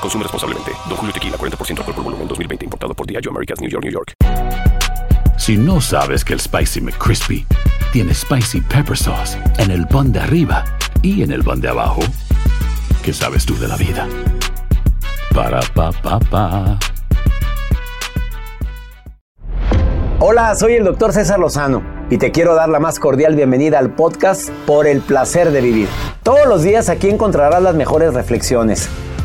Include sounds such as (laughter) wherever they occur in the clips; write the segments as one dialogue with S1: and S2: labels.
S1: Consume responsablemente. Don Julio Tequila, 40% alcohol por volumen, 2020. Importado por Diageo Americas, New York, New York.
S2: Si no sabes que el Spicy McCrispy tiene Spicy Pepper Sauce en el pan de arriba y en el pan de abajo, ¿qué sabes tú de la vida? Para, pa, pa, pa.
S3: Hola, soy el doctor César Lozano y te quiero dar la más cordial bienvenida al podcast Por el placer de vivir. Todos los días aquí encontrarás las mejores reflexiones,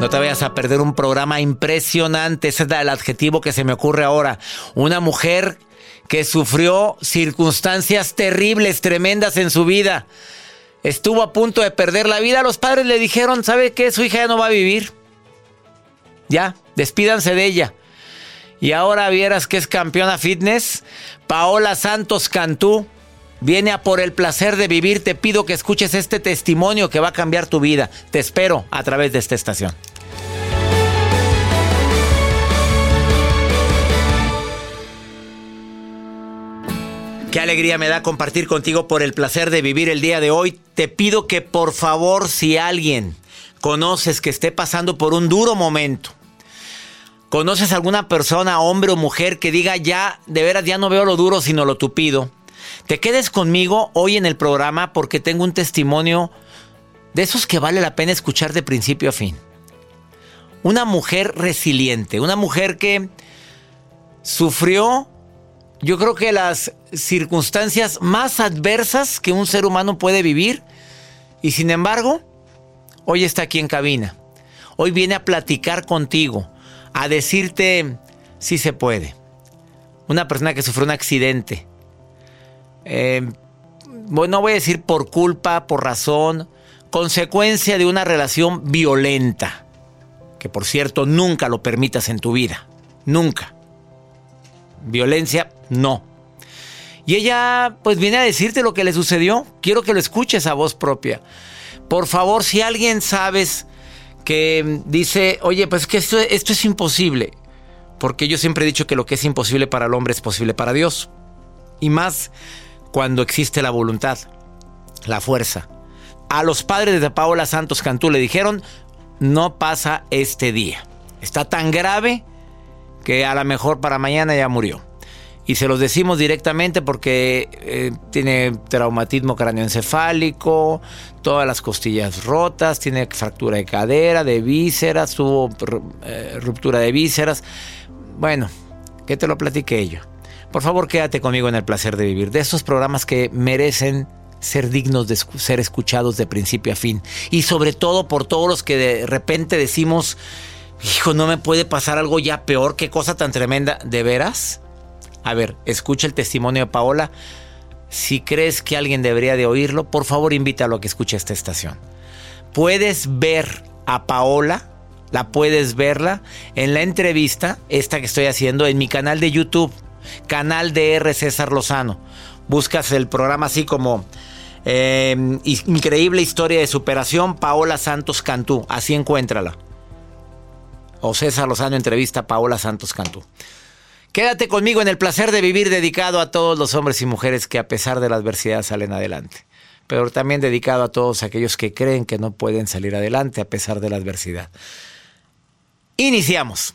S3: No te vayas a perder un programa impresionante. Ese es el adjetivo que se me ocurre ahora. Una mujer que sufrió circunstancias terribles, tremendas en su vida. Estuvo a punto de perder la vida. Los padres le dijeron, ¿sabe qué? Su hija ya no va a vivir. Ya, despídanse de ella. Y ahora vieras que es campeona fitness. Paola Santos Cantú viene a por el placer de vivir. Te pido que escuches este testimonio que va a cambiar tu vida. Te espero a través de esta estación. Qué alegría me da compartir contigo por el placer de vivir el día de hoy. Te pido que por favor, si alguien conoces que esté pasando por un duro momento, conoces alguna persona, hombre o mujer, que diga ya, de veras ya no veo lo duro, sino lo tupido, te quedes conmigo hoy en el programa porque tengo un testimonio de esos que vale la pena escuchar de principio a fin. Una mujer resiliente, una mujer que sufrió yo creo que las circunstancias más adversas que un ser humano puede vivir y sin embargo, hoy está aquí en cabina. Hoy viene a platicar contigo, a decirte si se puede. Una persona que sufrió un accidente. Eh, no voy a decir por culpa, por razón, consecuencia de una relación violenta. Que por cierto, nunca lo permitas en tu vida. Nunca. Violencia, no. Y ella pues viene a decirte lo que le sucedió. Quiero que lo escuches a voz propia. Por favor, si alguien sabes que dice, oye, pues que esto, esto es imposible. Porque yo siempre he dicho que lo que es imposible para el hombre es posible para Dios. Y más cuando existe la voluntad, la fuerza. A los padres de Paola Santos Cantú le dijeron, no pasa este día. Está tan grave que a lo mejor para mañana ya murió. Y se los decimos directamente porque eh, tiene traumatismo cráneoencefálico, todas las costillas rotas, tiene fractura de cadera, de vísceras, tuvo eh, ruptura de vísceras. Bueno, que te lo platiqué yo. Por favor, quédate conmigo en el placer de vivir. De esos programas que merecen ser dignos de ser escuchados de principio a fin. Y sobre todo por todos los que de repente decimos, hijo, no me puede pasar algo ya peor, qué cosa tan tremenda, ¿de veras? A ver, escucha el testimonio de Paola. Si crees que alguien debería de oírlo, por favor invítalo a que escuche esta estación. Puedes ver a Paola, la puedes verla en la entrevista, esta que estoy haciendo en mi canal de YouTube, canal de R. César Lozano. Buscas el programa así como eh, Increíble historia de superación, Paola Santos Cantú. Así encuéntrala. O César Lozano entrevista Paola Santos Cantú. Quédate conmigo en el placer de vivir dedicado a todos los hombres y mujeres que a pesar de la adversidad salen adelante. Pero también dedicado a todos aquellos que creen que no pueden salir adelante a pesar de la adversidad. Iniciamos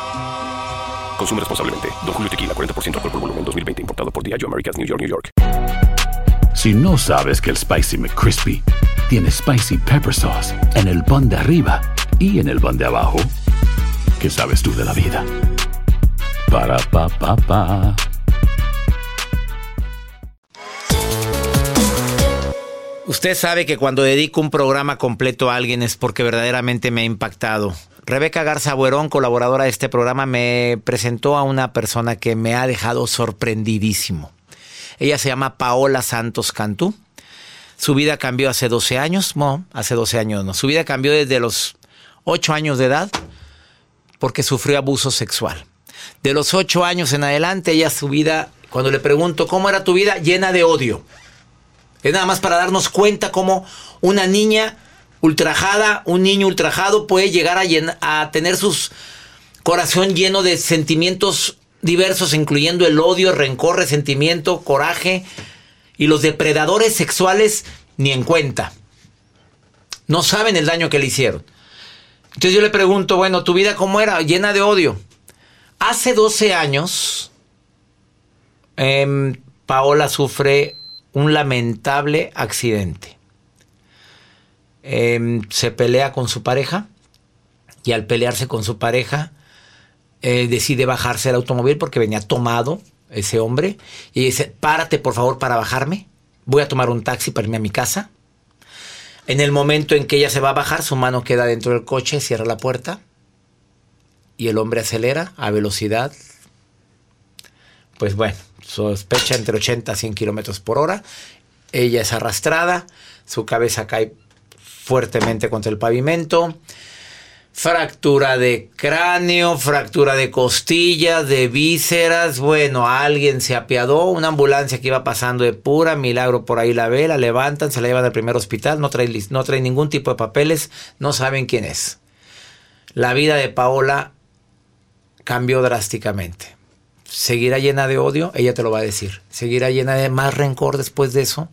S1: Consume responsablemente. Don Julio Tequila, 40% alcohol por volumen, 2020. Importado por Diageo Americas, New York, New York.
S2: Si no sabes que el Spicy McCrispy tiene Spicy Pepper Sauce en el pan de arriba y en el pan de abajo, ¿qué sabes tú de la vida? Para, pa, pa, pa.
S3: Usted sabe que cuando dedico un programa completo a alguien es porque verdaderamente me ha impactado Rebeca Garza Buerón, colaboradora de este programa, me presentó a una persona que me ha dejado sorprendidísimo. Ella se llama Paola Santos Cantú. Su vida cambió hace 12 años, no, hace 12 años no. Su vida cambió desde los 8 años de edad porque sufrió abuso sexual. De los 8 años en adelante, ella su vida, cuando le pregunto cómo era tu vida, llena de odio. Es nada más para darnos cuenta cómo una niña ultrajada, un niño ultrajado puede llegar a, tener su corazón lleno de sentimientos diversos, incluyendo el odio, rencor, resentimiento, coraje. Y los depredadores sexuales ni en cuenta. No saben el daño que le hicieron. Entonces yo le pregunto, bueno, ¿tu vida cómo era? Llena de odio. Hace 12 años, em, Paola sufre un lamentable accidente. Em, se pelea con su pareja y al pelearse con su pareja eh, decide bajarse del automóvil porque venía tomado ese hombre y dice, párate por favor para bajarme, voy a tomar un taxi para irme a mi casa. En el momento en que ella se va a bajar, su mano queda dentro del coche, cierra la puerta y el hombre acelera a velocidad, pues bueno, sospecha entre 80 a 100 kilómetros por hora. Ella es arrastrada, su cabeza cae fuertemente contra el pavimento. Fractura de cráneo, fractura de costillas, de vísceras. Bueno, alguien se apiadó. Una ambulancia que iba pasando de pura milagro por ahí la ve, la levantan, se la llevan al primer hospital. No trae, no trae ningún tipo de papeles, no saben quién es. La vida de Paola cambió drásticamente. ¿Seguirá llena de odio? Ella te lo va a decir. ¿Seguirá llena de más rencor después de eso?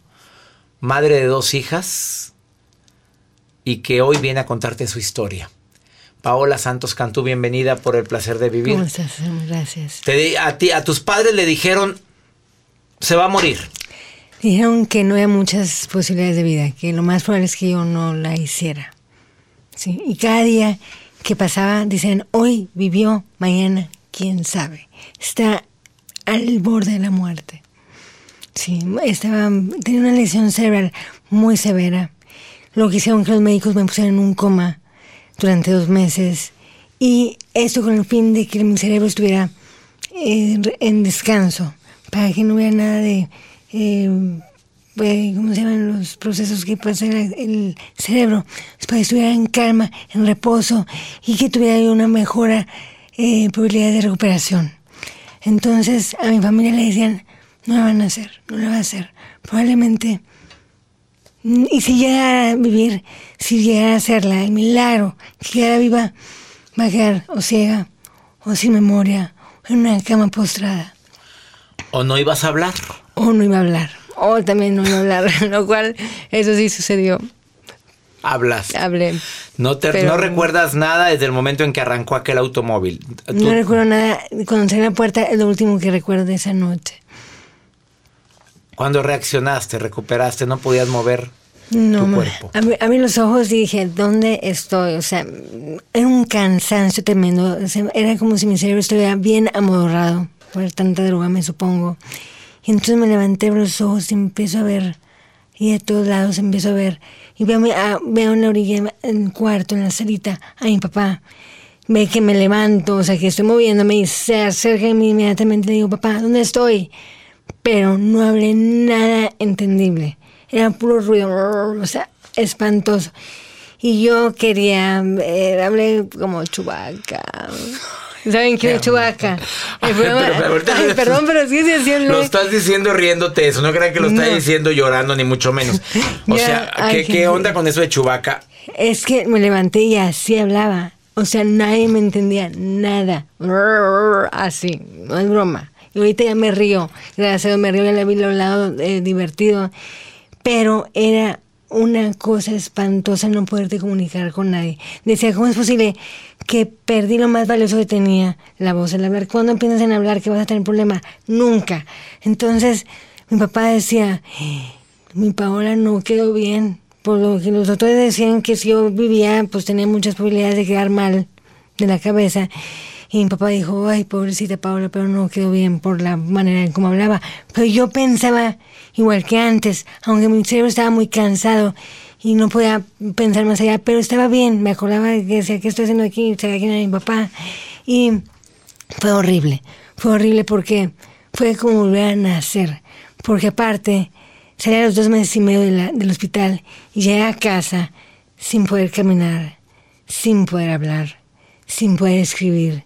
S3: Madre de dos hijas, y que hoy viene a contarte su historia. Paola Santos Cantú, bienvenida por el placer de vivir.
S4: ¿Cómo estás? Gracias.
S3: a, ti, a tus padres le dijeron, se va a morir.
S4: Dijeron que no había muchas posibilidades de vida, que lo más probable es que yo no la hiciera. Sí, y cada día que pasaba dicen, hoy vivió, mañana, quién sabe. Está al borde de la muerte. Sí, estaba, tenía una lesión cerebral muy severa. Lo que hicieron que los médicos me pusieran en un coma durante dos meses. Y esto con el fin de que mi cerebro estuviera eh, en descanso, para que no hubiera nada de, eh, eh, ¿cómo se llaman los procesos que pasa el cerebro? Para que estuviera en calma, en reposo y que tuviera una mejora probabilidad de recuperación. Entonces a mi familia le decían, no la van a hacer, no la va a hacer. Probablemente, y si llegara a vivir, si llegara a hacerla, el milagro, que quedara viva, va a quedar o ciega, o sin memoria, en una cama postrada.
S3: ¿O no ibas a hablar?
S4: O no iba a hablar. O también no iba a hablar, (laughs) lo cual eso sí sucedió.
S3: Hablas.
S4: Hablé.
S3: No, te, no recuerdas nada desde el momento en que arrancó aquel automóvil.
S4: No recuerdo nada. Cuando cerré la puerta es lo último que recuerdo de esa noche.
S3: Cuando reaccionaste, recuperaste, no podías mover no, tu cuerpo.
S4: A mí, los ojos dije, ¿dónde estoy? O sea, era un cansancio tremendo. era como si mi cerebro estuviera bien amodorrado por tanta droga, me supongo. Y entonces me levanté los ojos y empiezo a ver, y de todos lados empiezo a ver. Y veo, ah, veo en la orilla, en el cuarto, en la salita, a mi papá. Ve que me levanto, o sea, que estoy moviéndome y se acerca a mí inmediatamente le digo, papá, ¿dónde estoy? Pero no hablé nada entendible era puro ruido, o sea, espantoso. Y yo quería, eh, hablé como chubaca. ¿Saben quién es Chubaca? perdón, pero sí se
S3: Lo estás diciendo riéndote eso, no crean que lo estás diciendo llorando, ni mucho menos. (laughs) O sea, ¿qué, ¿qué onda con eso de Chubaca?
S4: Es que me levanté y así hablaba. O sea, nadie me entendía nada. Así, no es broma. Y ahorita ya me río. Gracias me río, ya le vi lo lado eh, divertido pero era una cosa espantosa no poderte comunicar con nadie. Decía, ¿cómo es posible que perdí lo más valioso que tenía, la voz, el hablar? ¿Cuándo empiezas en hablar que vas a tener problema? Nunca. Entonces, mi papá decía, mi Paola no quedó bien, por lo que los doctores decían que si yo vivía, pues tenía muchas probabilidades de quedar mal de la cabeza. Y mi papá dijo, ay, pobrecita Paola, pero no quedó bien por la manera en cómo hablaba. Pero yo pensaba igual que antes, aunque mi cerebro estaba muy cansado y no podía pensar más allá, pero estaba bien, me acordaba de que decía, ¿qué estoy haciendo aquí? Estaba aquí mi papá. Y fue horrible, fue horrible porque fue como volver a nacer, porque aparte salí a los dos meses y medio del hospital y llegué a casa sin poder caminar, sin poder hablar, sin poder escribir,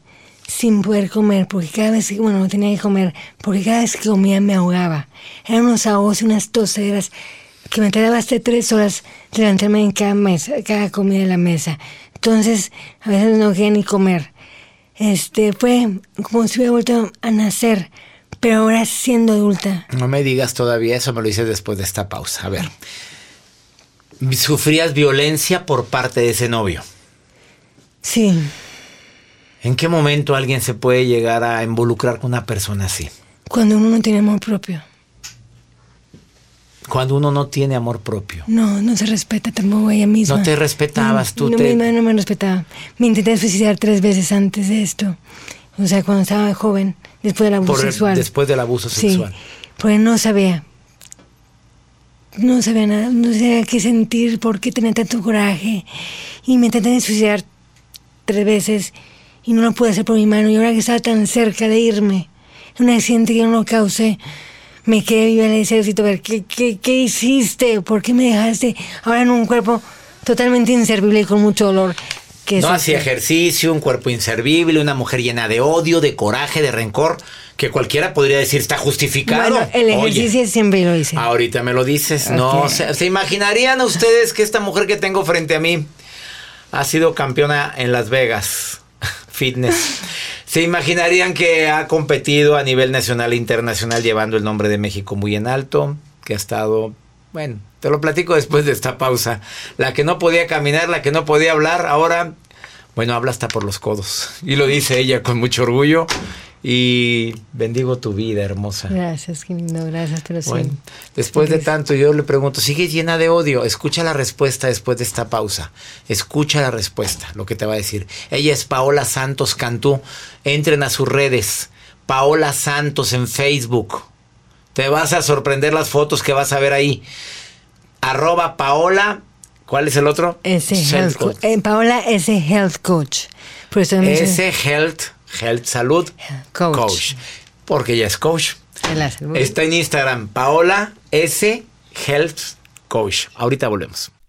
S4: sin poder comer, porque cada vez que, bueno, no tenía que comer, porque cada vez que comía me ahogaba. Eran unos ahogos y unas toseras que me tardaba hasta tres horas levantarme en cada mesa, cada comida de la mesa. Entonces, a veces no quería ni comer. Este, fue como si hubiera vuelto a nacer, pero ahora siendo adulta.
S3: No me digas todavía eso, me lo dices después de esta pausa. A ver, ¿sufrías violencia por parte de ese novio?
S4: Sí.
S3: ¿En qué momento alguien se puede llegar a involucrar con una persona así?
S4: Cuando uno no tiene amor propio.
S3: Cuando uno no tiene amor propio.
S4: No, no se respeta tampoco ella misma.
S3: No te respetabas tú.
S4: No,
S3: te...
S4: no me respetaba. Me intenté suicidar tres veces antes de esto. O sea, cuando estaba joven, después del abuso sexual.
S3: Después del abuso sexual. Sí,
S4: porque no sabía. No sabía nada, no sabía qué sentir, por qué tenía tanto coraje. Y me intenté suicidar tres veces y no lo pude hacer por mi mano. Y ahora que estaba tan cerca de irme, un accidente que yo no causé, me quedé viva en el ejército. ver, ¿qué, qué, qué hiciste? ¿Por qué me dejaste ahora en un cuerpo totalmente inservible y con mucho dolor?
S3: no hacía ejercicio, un cuerpo inservible, una mujer llena de odio, de coraje, de rencor, que cualquiera podría decir está justificado. Bueno,
S4: el ejercicio siempre lo hice.
S3: Ahorita me lo dices. No, ¿se, ¿se imaginarían ustedes que esta mujer que tengo frente a mí ha sido campeona en Las Vegas? Fitness. Se imaginarían que ha competido a nivel nacional e internacional llevando el nombre de México muy en alto, que ha estado, bueno, te lo platico después de esta pausa. La que no podía caminar, la que no podía hablar, ahora, bueno, habla hasta por los codos. Y lo dice ella con mucho orgullo. Y bendigo tu vida, hermosa.
S4: Gracias, lindo, gracias, pero sí.
S3: Bueno, después de tanto yo le pregunto, ¿sigue llena de odio? Escucha la respuesta después de esta pausa. Escucha la respuesta, lo que te va a decir. Ella es Paola Santos Cantú. Entren a sus redes. Paola Santos en Facebook. Te vas a sorprender las fotos que vas a ver ahí. Arroba Paola. ¿Cuál es el otro?
S4: Ese
S3: Health
S4: health
S3: Coach.
S4: coach. Eh, Paola, health coach.
S3: Ese Health, Health Salud
S4: Coach.
S3: Coach. Porque ella es coach. Está en Instagram, Paola S. Health Coach. Ahorita volvemos.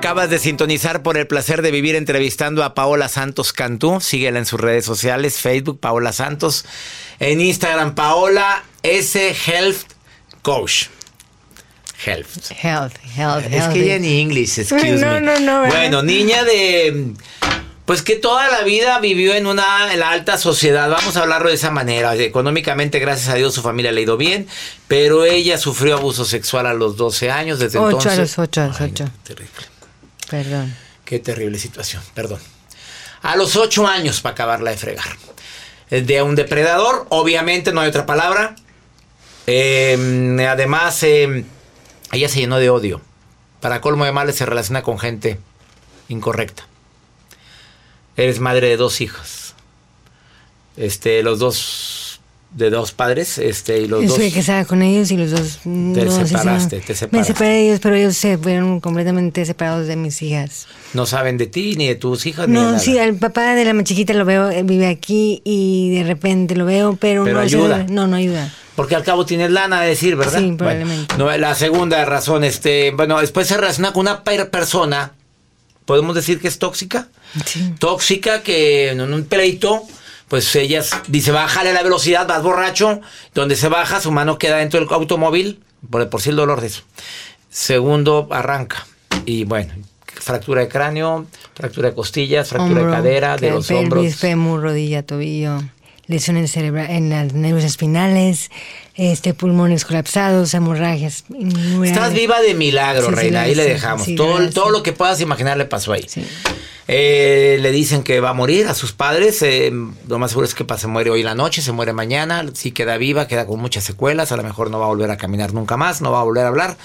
S3: Acabas de sintonizar por el placer de vivir entrevistando a Paola Santos Cantú. Síguela en sus redes sociales, Facebook, Paola Santos. En Instagram, Paola S. Health Coach. Health.
S4: Health, health,
S3: Es
S4: healthy.
S3: que ella ni inglés, excuse
S4: No,
S3: me.
S4: no, no.
S3: Bueno, niña de. Pues que toda la vida vivió en una en la alta sociedad, vamos a hablarlo de esa manera. Económicamente, gracias a Dios, su familia le ha ido bien, pero ella sufrió abuso sexual a los 12 años, desde
S4: Ocho,
S3: entonces.
S4: a los ocho, a los
S3: Ay,
S4: ocho.
S3: no, terrible.
S4: Perdón.
S3: Qué terrible situación, perdón. A los 8 años para acabarla de fregar. De un depredador, obviamente, no hay otra palabra. Eh, además, eh, ella se llenó de odio. Para colmo de males, se relaciona con gente incorrecta. Eres madre de dos hijos. Este, los dos de dos padres, este, y los dos.
S4: Estuve casada con ellos y los dos no se
S3: separaste,
S4: hicieron-
S3: te separaste.
S4: Me separé de ellos, pero ellos se fueron completamente separados de mis hijas.
S3: No saben de ti, ni de tus hijas, ni de
S4: No,
S3: nada.
S4: sí, al papá de la más chiquita lo veo, eh, vive aquí y de repente lo veo, pero,
S3: Pero
S4: no
S3: ayuda.
S4: Se, no, no ayuda.
S3: Porque al cabo tienes lana de decir, ¿verdad?
S4: Sí,
S3: Bueno,
S4: probablemente.
S3: no, la segunda razón, este, bueno, después se relaciona con una per- persona, podemos decir que es tóxica.
S4: Sí.
S3: Tóxica que en un pleito, pues ella dice, bájale la velocidad, vas borracho, donde se baja, su mano queda dentro del automóvil, por, por si el dolor de eso. Segundo, arranca. Y bueno, fractura de cráneo, fractura de costillas, fractura de cadera, de los
S4: pelvis,
S3: hombros.
S4: fémur, rodilla, tobillo, lesiones cerebra en las nervios espinales, este pulmones colapsados, hemorragias.
S3: Estás viva de milagro,
S4: Sí, sí,
S3: reina.
S4: la-
S3: Ahí le
S4: sí,
S3: dejamos.
S4: sí,
S3: todo, todo lo que puedas imaginar le pasó ahí.
S4: Sí.
S3: Eh, le dicen que va a morir a sus padres. eh, lo más seguro es que se muere hoy la noche, se muere mañana. Si queda viva, queda con muchas secuelas. A lo mejor no va a volver a caminar nunca más, no va a volver a hablar.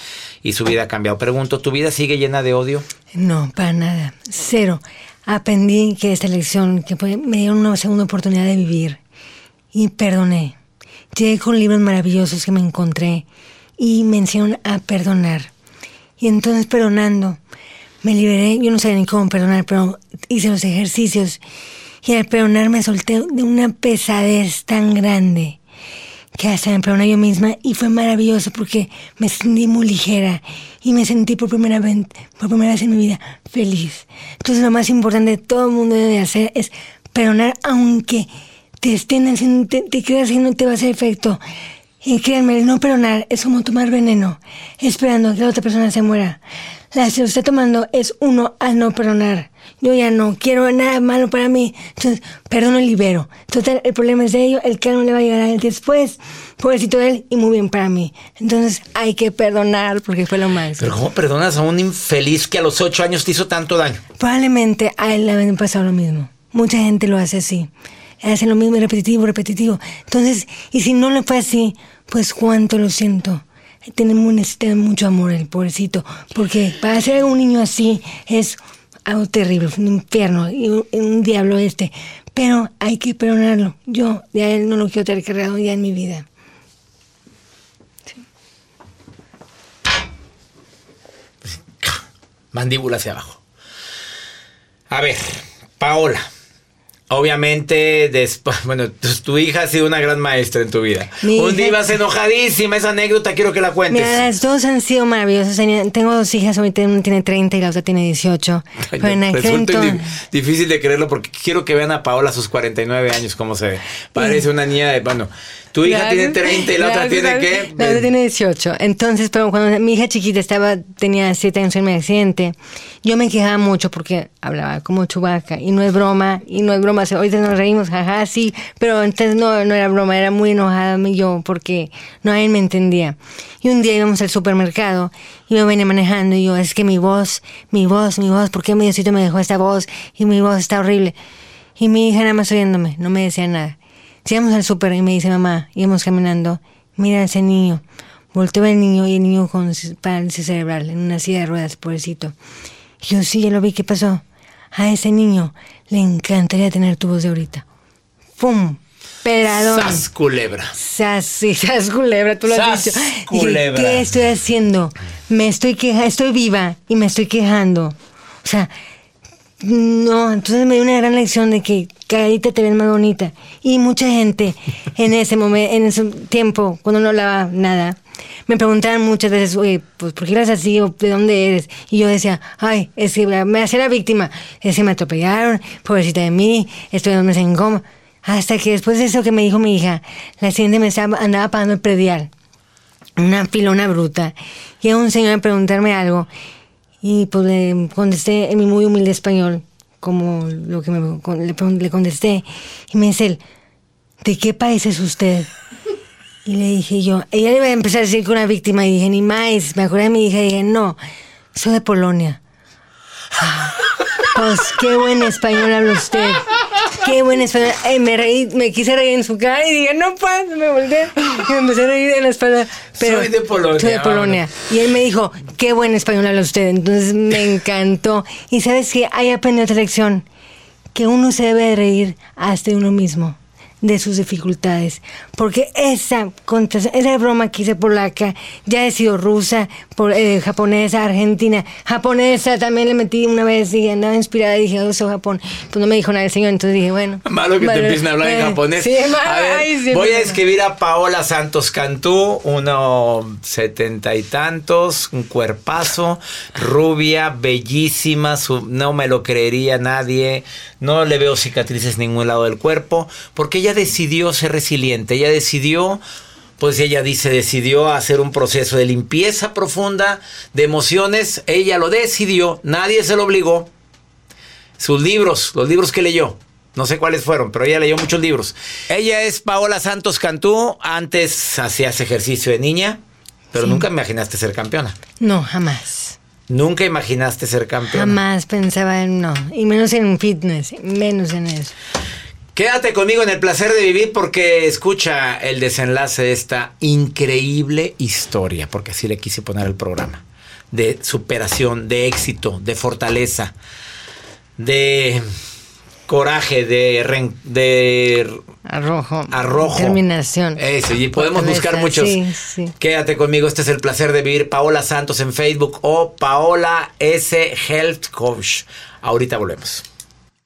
S3: Y su vida ha cambiado. Pregunto, ¿tu vida sigue llena de odio?
S4: No, para nada. Cero. Aprendí que esta lección, que me dieron una segunda oportunidad de vivir. Y perdoné. Llegué con libros maravillosos que me encontré y me enseñaron a perdonar. Y entonces perdonando, me liberé. Yo no sabía ni cómo perdonar, pero hice los ejercicios. Y al perdonar me solté de una pesadez tan grande que hasta me perdoné yo misma y fue maravilloso porque me sentí muy ligera y me sentí por primera vez, por primera vez en mi vida feliz. Entonces lo más importante que todo el mundo debe hacer es perdonar aunque te estén haciendo, te, te creas que no te va a hacer efecto. Y créanme, el no perdonar es como tomar veneno, esperando que la otra persona se muera. La que lo está tomando es uno al no perdonar. Yo ya no quiero nada malo para mí. Entonces, perdono y libero. Total, el problema es de ello, el que no le va a llegar a él después. Pobrecito de él y muy bien para mí. Entonces, hay que perdonar porque fue lo más.
S3: Pero ¿cómo perdonas a un infeliz que a los ocho años te hizo tanto daño?
S4: Probablemente a él le había pasado lo mismo. Mucha gente lo hace así. Hace lo mismo repetitivo, repetitivo. Entonces, y si no le fue así, pues cuánto lo siento. Tenemos, necesita mucho amor el pobrecito, porque para ser un niño así es algo terrible, un infierno y un, un diablo este. Pero hay que perdonarlo. Yo de a él no lo quiero tener cargado ya en mi vida.
S3: Mandíbula hacia abajo. A ver, Paola. Obviamente, después, (laughs) bueno, tu, tu hija ha sido una gran maestra en tu vida.
S4: Mi
S3: Un día ibas enojadísima, esa anécdota quiero que la cuentes.
S4: Mira, las dos han sido maravillosas. Tengo dos hijas, una tiene 30 y la otra tiene 18. (laughs)
S3: Ay,
S4: Pero en aquel
S3: difícil de creerlo porque quiero que vean a Paola a sus 49 años cómo se ve. Parece una niña de, bueno, tu hija tiene 30 y la otra tiene qué?
S4: La otra tiene 18. Entonces, pero cuando mi hija chiquita estaba, tenía 7 años en mi accidente, yo me quejaba mucho porque hablaba como chubaca y no es broma, y no es broma. Ahorita nos reímos, jaja, sí, pero entonces no, no era broma, era muy enojada yo porque nadie me entendía. Y un día íbamos al supermercado y yo venía manejando y yo, es que mi voz, mi voz, mi voz, ¿por qué mi Diosito me dejó esta voz? Y mi voz está horrible. Y mi hija nada más oyéndome, no me decía nada. Llegamos al súper y me dice mamá, íbamos caminando, mira ese niño. Volteo al niño y el niño con parálisis cerebral en una silla de ruedas, pobrecito. Y yo sí, ya lo vi, ¿qué pasó? A ese niño le encantaría tener tu voz de ahorita. ¡Pum! Peradón.
S3: Sas culebra.
S4: Sas, sí, sas culebra, tú lo has dicho. Dije,
S3: culebra.
S4: ¿qué estoy haciendo? Me estoy quejando, estoy viva y me estoy quejando. O sea, no, entonces me dio una gran lección de que carita te ves más bonita. Y mucha gente en ese momento, en ese tiempo, cuando no hablaba nada, me preguntaban muchas veces, oye, pues ¿por qué eres así o de dónde eres? Y yo decía, ay, es que me hacía la víctima, es que me atropellaron, pobrecita de mí, estoy dos meses en coma. Hasta que después de eso que me dijo mi hija, la siguiente me andaba pagando el predial una pilona bruta. Y a un señor a preguntarme algo. Y pues le contesté en mi muy humilde español, como lo que me, le, le contesté. Y me dice él, ¿de qué país es usted? Y le dije yo, ella iba a empezar a decir que una víctima. Y dije, ni más. Me acordé de mi hija y dije, no, soy de Polonia. Ah, Pues qué buen español habla usted. Qué buen español. Eh, me reí, me quise reír en su cara y dije, no puedo, me volteé. Y me empecé a reír en la espalda. Pero
S3: Soy de Polonia,
S4: Soy de Polonia. Y él me dijo, qué buen español habla usted. Entonces me encantó. Y sabes que ahí aprendí otra lección. Que uno se debe de reír hasta de uno mismo de sus dificultades. Porque esa, esa broma que hice polaca, ya he sido rusa, por, eh, japonesa, argentina, japonesa, también le metí una vez y andaba inspirada y dije, oh, soy Japón. Pues no me dijo nada el señor, entonces dije, bueno. (laughs)
S3: Malo que te empiecen a hablar en (laughs)
S4: eh,
S3: japonés.
S4: Sí, malo,
S3: a ver,
S4: ay, sí,
S3: voy a escribir a Paola Santos Cantú, uno setenta y tantos, un cuerpazo, rubia, bellísima, su- no me lo creería nadie, no le veo cicatrices en ningún lado del cuerpo, porque ella decidió ser resiliente, ella decidió pues ella dice, decidió hacer un proceso de limpieza profunda de emociones. Ella lo decidió, nadie se lo obligó. Sus libros, los libros que leyó. No sé cuáles fueron, pero ella leyó muchos libros. Ella es Paola Santos Cantú. Antes hacías ejercicio de niña, pero nunca imaginaste ser campeona.
S4: No, jamás.
S3: Nunca imaginaste ser campeona.
S4: Jamás pensaba en no. Y menos en fitness, menos en eso.
S3: Quédate conmigo en el placer de vivir porque escucha el desenlace de esta increíble historia, porque así le quise poner al programa, de superación, de éxito, de fortaleza, de coraje, de, de
S4: Arrojo.
S3: arrojo.
S4: Determinación.
S3: Eso, y podemos
S4: Fortaleza,
S3: buscar muchos.
S4: Sí, sí.
S3: Quédate conmigo, este es el placer de vivir. Paola Santos en Facebook o Paola S. Health Coach. Ahorita volvemos.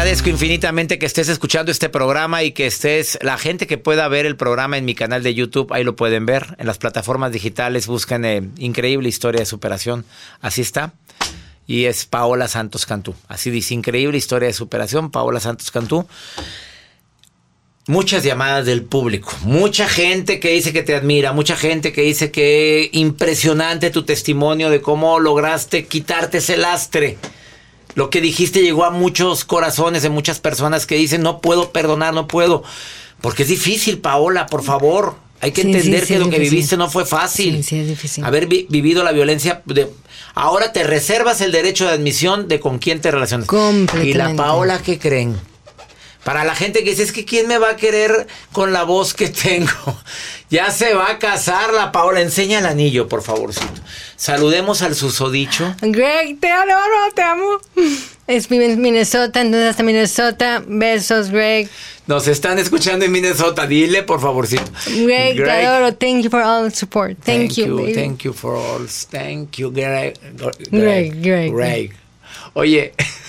S3: Agradezco infinitamente que estés escuchando este programa y que estés, la gente que pueda ver el programa en mi canal de YouTube, ahí lo pueden ver. En las plataformas digitales buscan eh, Increíble Historia de Superación. Así está. Y es Paola Santos Cantú. Así dice, Increíble Historia de Superación, Paola Santos Cantú. Muchas llamadas del público, mucha gente que dice que te admira, mucha gente que dice que impresionante tu testimonio de cómo lograste quitarte ese lastre. Lo que dijiste llegó a muchos corazones de muchas personas que dicen, no puedo perdonar, no puedo. Porque es difícil, Paola, por favor. Hay que
S4: Sí,
S3: entender
S4: sí, sí,
S3: que lo que
S4: difícil.
S3: viviste no fue fácil.
S4: Sí, sí, es difícil.
S3: Haber vi- vivido la violencia. De, ahora te reservas el derecho de admisión de con quién te relacionas.
S4: Completamente.
S3: Y la Paola, ¿qué creen? Para la gente que dice, es que ¿quién me va a querer con la voz que tengo? (laughs) Ya se va a casar la Paola. Enseña el anillo, por favorcito. Saludemos al susodicho.
S4: Greg, te adoro, te amo. (laughs) Es Minnesota, entonces hasta Minnesota. Besos, Greg.
S3: Nos están escuchando en Minnesota. Dile, por favorcito.
S4: Greg, te adoro. Thank you for all the support. Thank, you, baby.
S3: Thank you for all. Thank you, Greg.
S4: Greg, Greg.
S3: Greg. Oye, (laughs)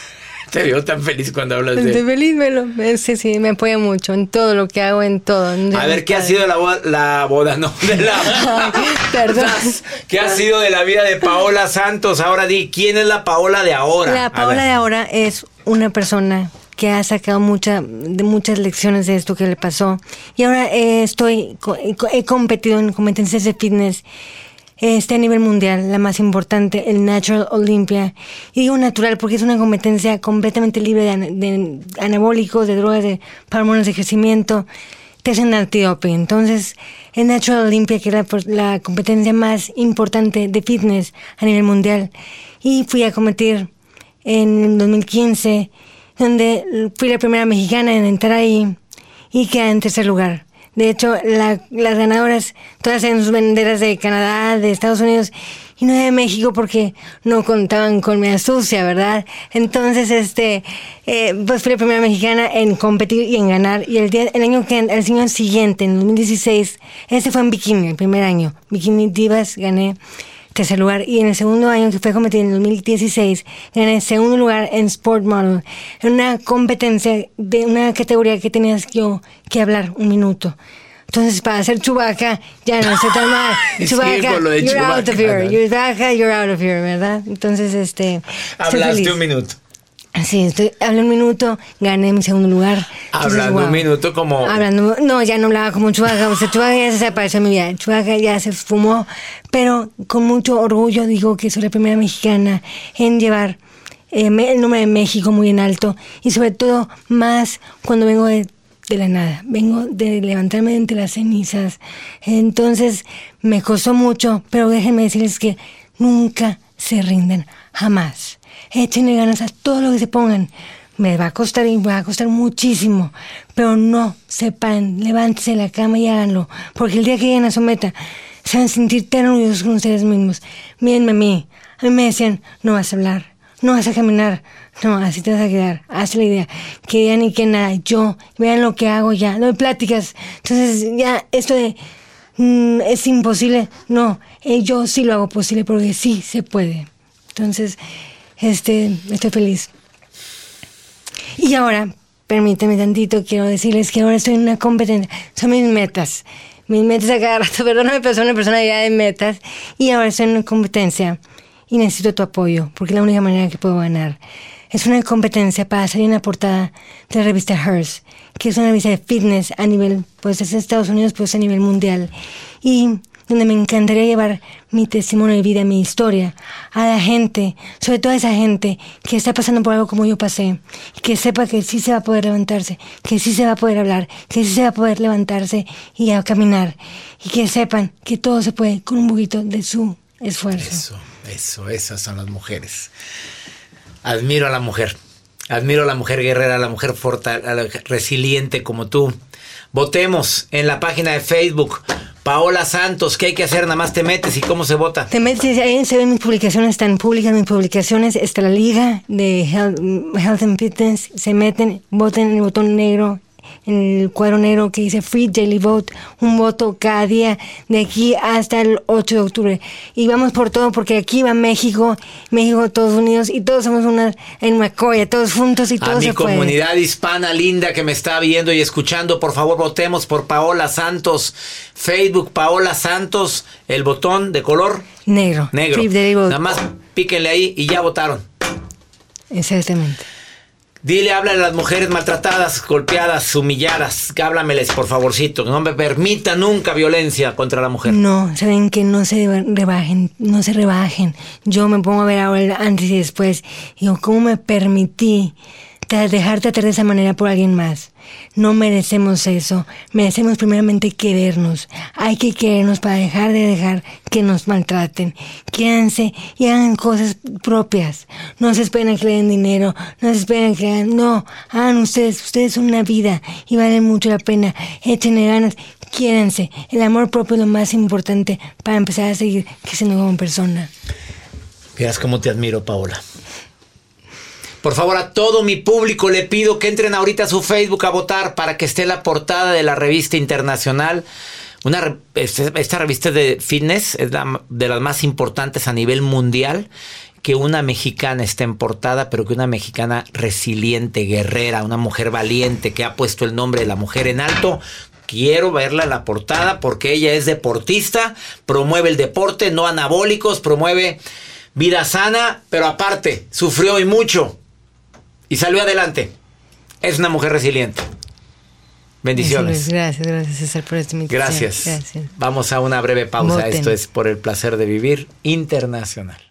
S3: te veo tan feliz cuando hablas
S4: Estoy
S3: de...
S4: feliz, me lo, eh, sí, sí, me apoya mucho en todo lo que hago, en todo.
S3: A ver, ¿qué ha sido la boda? La boda, (laughs) no, de la...
S4: Perdón. (laughs)
S3: ¿Qué ha sido de la vida de Paola Santos? Ahora di, ¿quién es la Paola de ahora?
S4: La Paola de ahora es una persona que ha sacado mucha, de muchas lecciones de esto que le pasó. Y ahora eh, estoy, co- he competido en competencias de fitness este a nivel mundial, la más importante, el Natural Olympia. Y digo natural porque es una competencia completamente libre de, ana- de anabólicos, de drogas, de hormonas de crecimiento. Te hacen antidoping. Entonces, el Natural Olympia, que es la, la competencia más importante de fitness a nivel mundial. Y fui a competir en 2015, donde fui la primera mexicana en entrar ahí y quedé en tercer lugar. De hecho, la- las ganadoras todas eran sus banderas de Canadá, de Estados Unidos y no de México porque no contaban con mi astucia, ¿verdad? Entonces, este, eh, pues fui la primera mexicana en competir y en ganar. Y el, día, el año que, el año siguiente, en 2016, ese fue en bikini, el primer año. Bikini Divas gané tercer lugar. Y en el segundo año que fue a competir en 2016, gané el segundo lugar en Sport Model, en una competencia de una categoría que tenías yo que hablar un minuto. Entonces, para hacer chubaca, ya no estoy tan mal. (laughs) Chubaca, you're out of here. You're you're out of here, ¿verdad? Entonces, este.
S3: Hablaste un minuto.
S4: Sí, estoy, hablé un minuto, gané mi segundo lugar. Entonces,
S3: Hablando un minuto como-
S4: Hablando, no, ya no hablaba como Chubaca, o sea, Chubaca ya se desapareció en mi vida, Chubaca ya se esfumó, pero con mucho orgullo digo que soy la primera mexicana en llevar eh, el nombre de México muy en alto y sobre todo más cuando vengo de, de la nada, vengo de levantarme de entre las cenizas. Entonces me costó mucho, pero déjenme decirles que nunca se rinden, jamás. Échenle ganas a todo lo que se pongan. Me va a costar y me va a costar muchísimo, pero no sepan, levántense de la cama y háganlo, porque el día que lleguen a su meta, se van a sentir tan orgullosos con ustedes mismos. Mírenme a mí, a mí me decían, no vas a hablar, no vas a caminar, no, así te vas a quedar, haz la idea, que ya ni que nada, yo, vean lo que hago ya, doy pláticas, entonces ya esto de mm, es imposible, no, eh, yo sí lo hago posible porque sí se puede. Entonces, este, estoy feliz. Y ahora, permíteme tantito, quiero decirles que ahora estoy en una competencia. Son mis metas. Mis metas a cada rato, (laughs) perdóname, pero soy una persona ya de metas. Y ahora estoy en una competencia y necesito tu apoyo, porque es la única manera que puedo ganar. Es una competencia para salir en la portada de la revista Hearst, que es una revista de fitness a nivel, pues es Estados Unidos, pues a nivel mundial. Y donde me encantaría llevar mi testimonio de vida, mi historia, a la gente, sobre todo a esa gente que está pasando por algo como yo pasé, que sepa que sí se va a poder levantarse, que sí se va a poder hablar, que sí se va a poder levantarse y a caminar, y que sepan que todo se puede con un poquito de su esfuerzo.
S3: Eso, eso, esas son las mujeres. Admiro a la mujer. Admiro a la mujer guerrera, a la mujer fortal, a la resiliente como tú. Votemos en la página de Facebook. Paola Santos, ¿qué hay que hacer? Nada más te metes y cómo se vota.
S4: Te metes, ahí se ven mis publicaciones, están públicas mis publicaciones, está la liga de Health, Health and Fitness, se meten, voten en el botón negro, en el cuadro negro que dice Free Daily Vote, un voto cada día de aquí hasta el 8 de octubre. Y vamos por todo porque aquí va México, México, Estados Unidos y todos somos una en Macoya, todos juntos y
S3: A
S4: todos
S3: mi
S4: se puede.
S3: comunidad hispana linda que me está viendo y escuchando, por favor votemos por Paola Santos. Facebook Paola Santos, el botón de color
S4: Negro.
S3: negro. Nada más píquenle ahí y ya votaron.
S4: Exactamente.
S3: Dile, habla a las mujeres maltratadas, golpeadas, humilladas. Háblameles, por favorcito. No me permita nunca violencia contra la mujer.
S4: No, saben que no se rebajen, no se rebajen. Yo me pongo a ver ahora antes y después. Digo, ¿cómo me permití tra- dejar tratar de esa manera por alguien más? No merecemos eso. Merecemos primeramente querernos. Hay que querernos para dejar de dejar que nos maltraten. Quédense y hagan cosas propias. No se esperen que le den dinero. No se esperen que le hagan. No, hagan ustedes. Ustedes son una vida y valen mucho la pena. Échenle ganas. Quiérense. El amor propio es lo más importante para empezar a seguir creciendo como persona.
S3: Verás cómo te admiro, Paola. Por favor, a todo mi público le pido que entren ahorita a su Facebook a votar para que esté la portada de la revista internacional. Una, este- esta revista de fitness es la- de las más importantes a nivel mundial. Que una mexicana esté en portada, pero que una mexicana resiliente, guerrera, una mujer valiente que ha puesto el nombre de la mujer en alto. Quiero verla en la portada porque ella es deportista, promueve el deporte, no anabólicos, promueve vida sana, pero aparte, sufrió y mucho y salió adelante. Es una mujer resiliente. Bendiciones.
S4: Gracias, gracias César por esta invitación.
S3: Gracias.
S4: Gracias.
S3: Vamos a una breve pausa.
S4: Voten.
S3: Esto es por el placer de vivir internacional.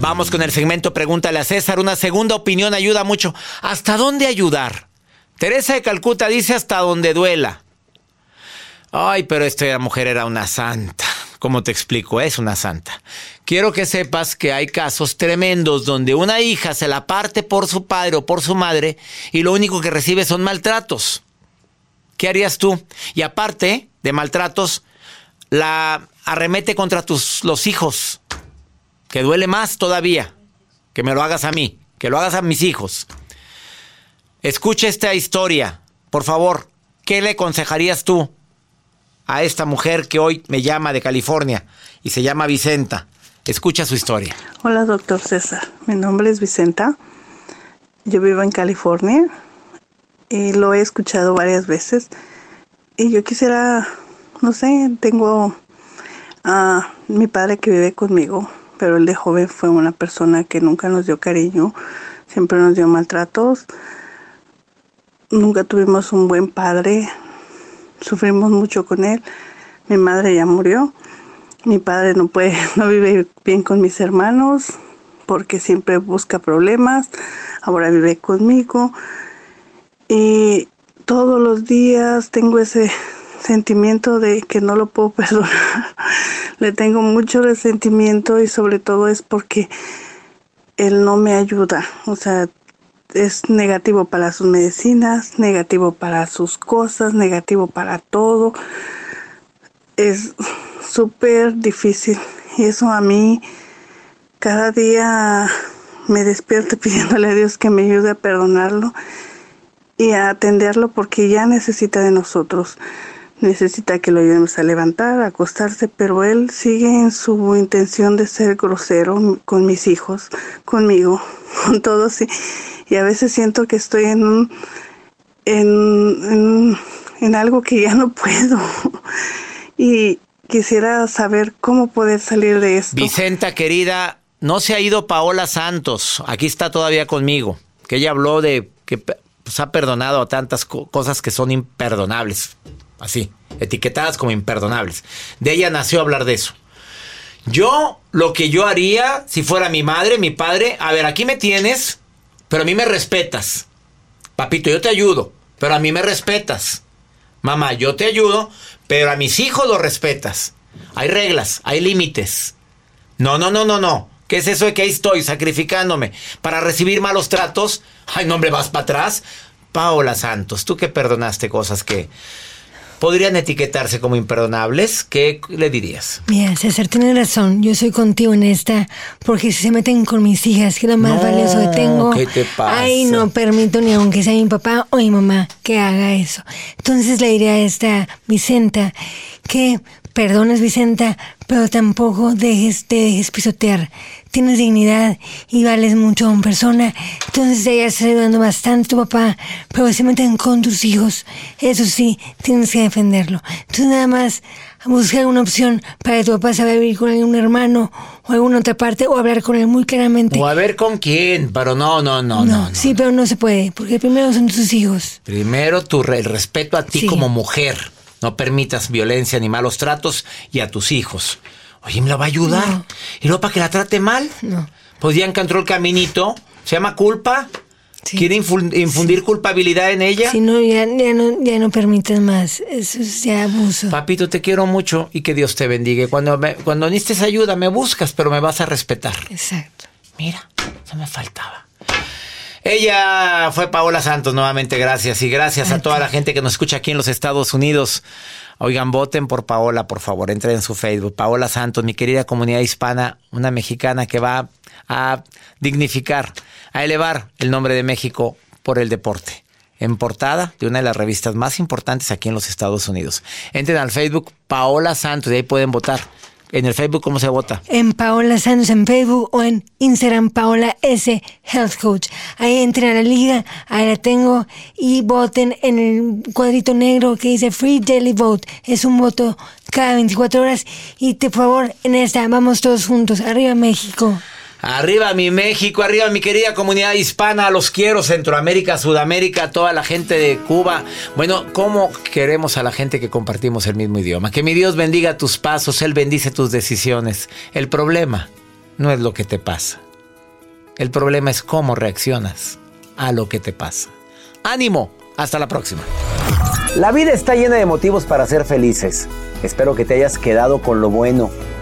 S3: Vamos con el segmento Pregúntale a César. Una segunda opinión ayuda mucho. ¿Hasta dónde ayudar? Teresa de Calcuta dice hasta donde duela. Ay, pero esta mujer era una santa. ¿Cómo te explico? Es una santa. Quiero que sepas que hay casos tremendos donde una hija se la parte por su padre o por su madre y lo único que recibe son maltratos. ¿Qué harías tú? Y aparte de maltratos, la arremete contra tus los hijos. Que duele más todavía. Que me lo hagas a mí. Que lo hagas a mis hijos. Escucha esta historia. Por favor, ¿qué le aconsejarías tú a esta mujer que hoy me llama de California y se llama Vicenta? Escucha su historia.
S5: Hola, doctor César. Mi nombre es Vicenta. Yo vivo en California y lo he escuchado varias veces. Y yo quisiera, no sé, tengo a mi padre que vive conmigo pero el de joven fue una persona que nunca nos dio cariño, siempre nos dio maltratos. Nunca tuvimos un buen padre, sufrimos mucho con él. Mi madre ya murió. Mi padre no puede, (laughs) no vive bien con mis hermanos porque siempre busca problemas. Ahora vive conmigo. Y todos los días tengo ese sentimiento de que no lo puedo (laughs) perdonar. Le tengo mucho resentimiento y sobre todo es porque él no me ayuda. O sea, es negativo para sus medicinas, negativo para sus cosas, negativo para todo. Es súper difícil. Y eso a mí cada día me despierto (laughs) pidiéndole a Dios que me ayude a perdonarlo y a atenderlo porque ya necesita de nosotros necesita que lo ayudemos a levantar, a acostarse, pero él sigue en su intención de ser grosero con mis hijos, conmigo, (laughs) con todos. Y, a veces siento que estoy en, un, en, en, algo que ya no puedo. (laughs) y quisiera saber cómo poder salir de esto.
S3: Vicenta, querida, no se ha ido Paola Santos, aquí está todavía conmigo, que ella habló de que pues, ha perdonado a tantas cosas que son imperdonables así, etiquetadas como imperdonables. De ella nació hablar de eso. Yo, lo que yo haría, si fuera mi madre, mi padre, a ver, aquí me tienes, pero a mí me respetas. Papito, yo te ayudo, pero a mí me respetas. Mamá, yo te ayudo, pero a mis hijos los respetas. Hay reglas, hay límites. No, no, no, no, no. ¿Qué es eso de que ahí estoy sacrificándome para recibir malos tratos? Ay, no, hombre, vas para atrás. Paola Santos, tú que perdonaste cosas que podrían etiquetarse como imperdonables, ¿qué le dirías?
S4: Mira, César, tienes razón. Yo soy contigo en esta, porque si se meten con mis hijas, que es lo más valioso que tengo,
S3: ¿qué te pasa?
S4: ay, no permito ni aunque sea mi papá o mi mamá que haga eso. Entonces le diría a esta Vicenta que perdones, Vicenta, pero tampoco dejes, te dejes pisotear. Tienes dignidad y vales mucho como persona. Entonces ella está ayudando bastante a tu papá, pero se meten con tus hijos. Eso sí, tienes que defenderlo. Entonces nada más buscar una opción para que tu papá se vaya a vivir con algún hermano o alguna otra parte o hablar con él muy claramente.
S3: O a ver con quién, pero no, no, no, no. no
S4: sí, pero no se puede, porque primero son tus hijos.
S3: Primero tu el respeto a ti como mujer. No permitas violencia ni malos tratos y a tus hijos. Oye, ¿me la va a ayudar? ¿Y luego para que la trate mal?
S4: No.
S3: Pues ya encontró el caminito. ¿Se llama culpa? ¿Quiere infundir culpabilidad en ella?
S4: Si no ya, no, ya no permites más. Eso es ya abuso.
S3: Papito, te quiero mucho y que Dios te bendiga. Cuando, cuando necesites ayuda, me buscas, pero me vas a respetar.
S4: Exacto.
S3: Mira, eso me faltaba. Ella fue Paola Santos, nuevamente gracias. Y gracias a toda la gente que nos escucha aquí en los Estados Unidos. Oigan, voten por Paola, por favor, entren en su Facebook. Paola Santos, mi querida comunidad hispana, una mexicana que va a dignificar, a elevar el nombre de México por el deporte. en portada de una de las revistas más importantes aquí en los Estados Unidos. Entren al Facebook Paola Santos y ahí pueden votar. En el Facebook, ¿cómo se vota?
S4: En Paola Santos en Facebook o en Instagram Paola S Health Coach. Ahí entren a la liga, ahí la tengo y voten en el cuadrito negro que dice Free Daily Vote. Es un voto cada 24 horas y por favor en esta vamos todos juntos. Arriba México.
S3: Arriba mi México, arriba mi querida comunidad hispana, los quiero, Centroamérica, Sudamérica, toda la gente de Cuba. Bueno, ¿cómo queremos a la gente que compartimos el mismo idioma? Que mi Dios bendiga tus pasos, Él bendice tus decisiones. El problema no es lo que te pasa. El problema es cómo reaccionas a lo que te pasa. Ánimo, hasta la próxima.
S6: La vida está llena de motivos para ser felices. Espero que te hayas quedado con lo bueno